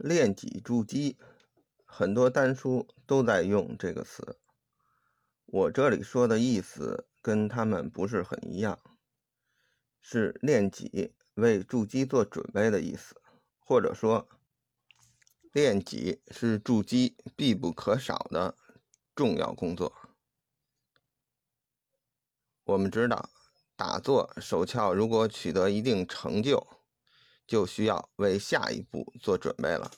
练己助肌，很多单书都在用这个词。我这里说的意思跟他们不是很一样，是练己为筑基做准备的意思，或者说练己是筑基必不可少的重要工作。我们知道，打坐手窍如果取得一定成就，就需要为下一步做准备了。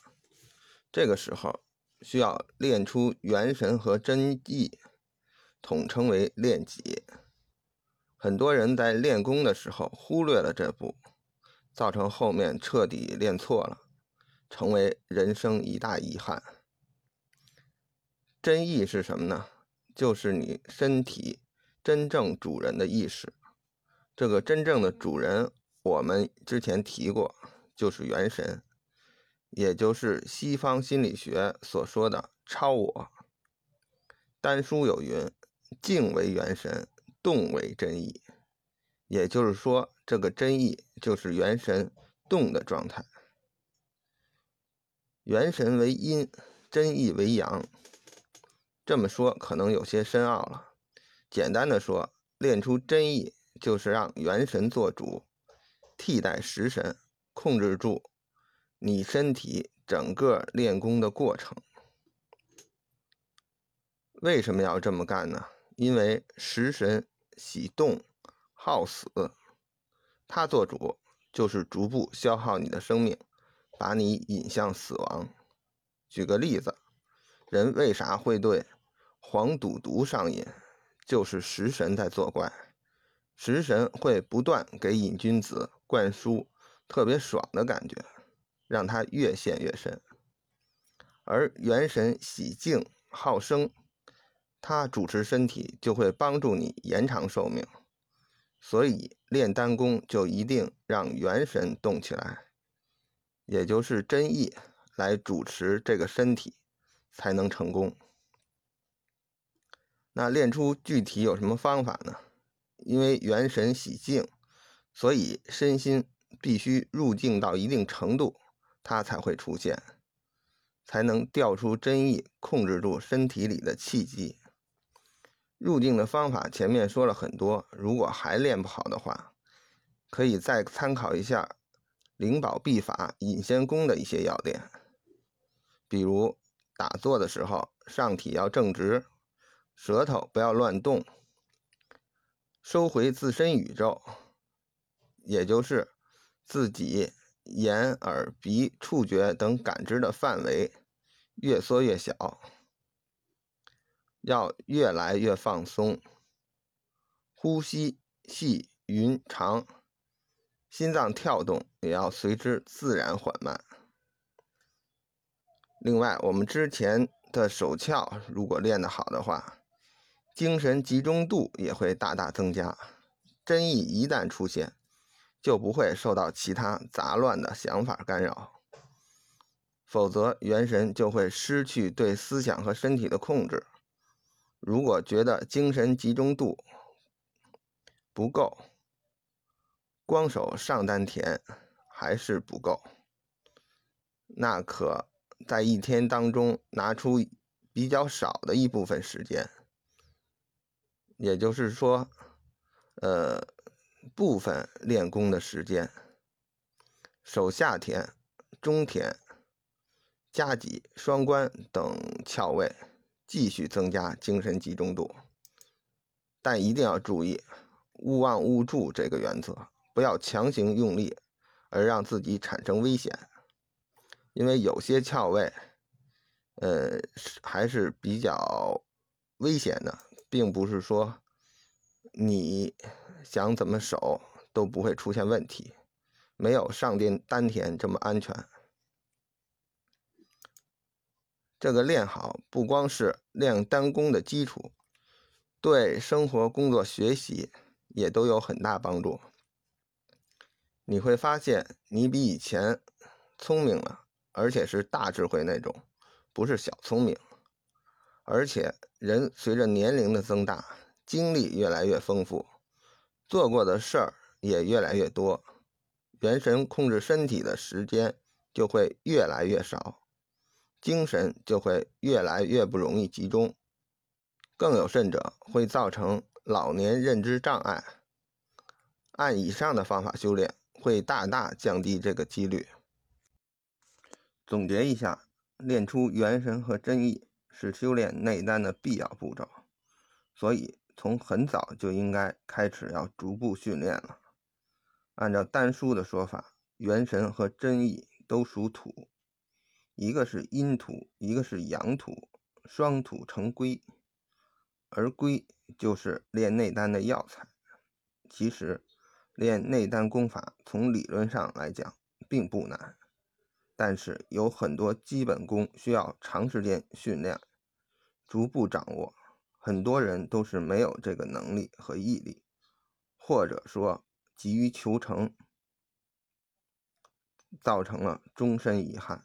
这个时候需要练出元神和真意，统称为练己。很多人在练功的时候忽略了这步，造成后面彻底练错了，成为人生一大遗憾。真意是什么呢？就是你身体真正主人的意识。这个真正的主人，我们之前提过，就是元神，也就是西方心理学所说的超我。丹书有云：“静为元神，动为真意。”也就是说，这个真意就是元神动的状态。元神为阴，真意为阳。这么说可能有些深奥了。简单的说，练出真意。就是让元神做主，替代食神，控制住你身体整个练功的过程。为什么要这么干呢？因为食神喜动好死，他做主就是逐步消耗你的生命，把你引向死亡。举个例子，人为啥会对黄赌毒上瘾？就是食神在作怪。食神会不断给瘾君子灌输特别爽的感觉，让他越陷越深。而元神喜静好生，他主持身体就会帮助你延长寿命。所以练丹功就一定让元神动起来，也就是真意来主持这个身体，才能成功。那练出具体有什么方法呢？因为元神喜静，所以身心必须入静到一定程度，它才会出现，才能调出真意，控制住身体里的气机。入静的方法前面说了很多，如果还练不好的话，可以再参考一下灵宝秘法引仙功的一些要点，比如打坐的时候，上体要正直，舌头不要乱动。收回自身宇宙，也就是自己眼、耳、鼻、触觉等感知的范围越缩越小，要越来越放松，呼吸细匀长，心脏跳动也要随之自然缓慢。另外，我们之前的手窍如果练得好的话，精神集中度也会大大增加，真意一旦出现，就不会受到其他杂乱的想法干扰，否则元神就会失去对思想和身体的控制。如果觉得精神集中度不够，光手上丹田还是不够，那可在一天当中拿出比较少的一部分时间。也就是说，呃，部分练功的时间，手下田、中田、夹脊、双关等窍位，继续增加精神集中度，但一定要注意勿忘勿助这个原则，不要强行用力而让自己产生危险，因为有些窍位，呃，还是比较危险的。并不是说你想怎么守都不会出现问题，没有上殿丹田这么安全。这个练好不光是练丹功的基础，对生活、工作、学习也都有很大帮助。你会发现你比以前聪明了，而且是大智慧那种，不是小聪明。而且，人随着年龄的增大，经历越来越丰富，做过的事儿也越来越多，元神控制身体的时间就会越来越少，精神就会越来越不容易集中，更有甚者会造成老年认知障碍。按以上的方法修炼，会大大降低这个几率。总结一下，练出元神和真意是修炼内丹的必要步骤，所以从很早就应该开始要逐步训练了。按照丹书的说法，元神和真意。都属土，一个是阴土，一个是阳土，双土成龟，而龟就是练内丹的药材。其实练内丹功法，从理论上来讲并不难，但是有很多基本功需要长时间训练，逐步掌握。很多人都是没有这个能力和毅力，或者说急于求成。造成了终身遗憾。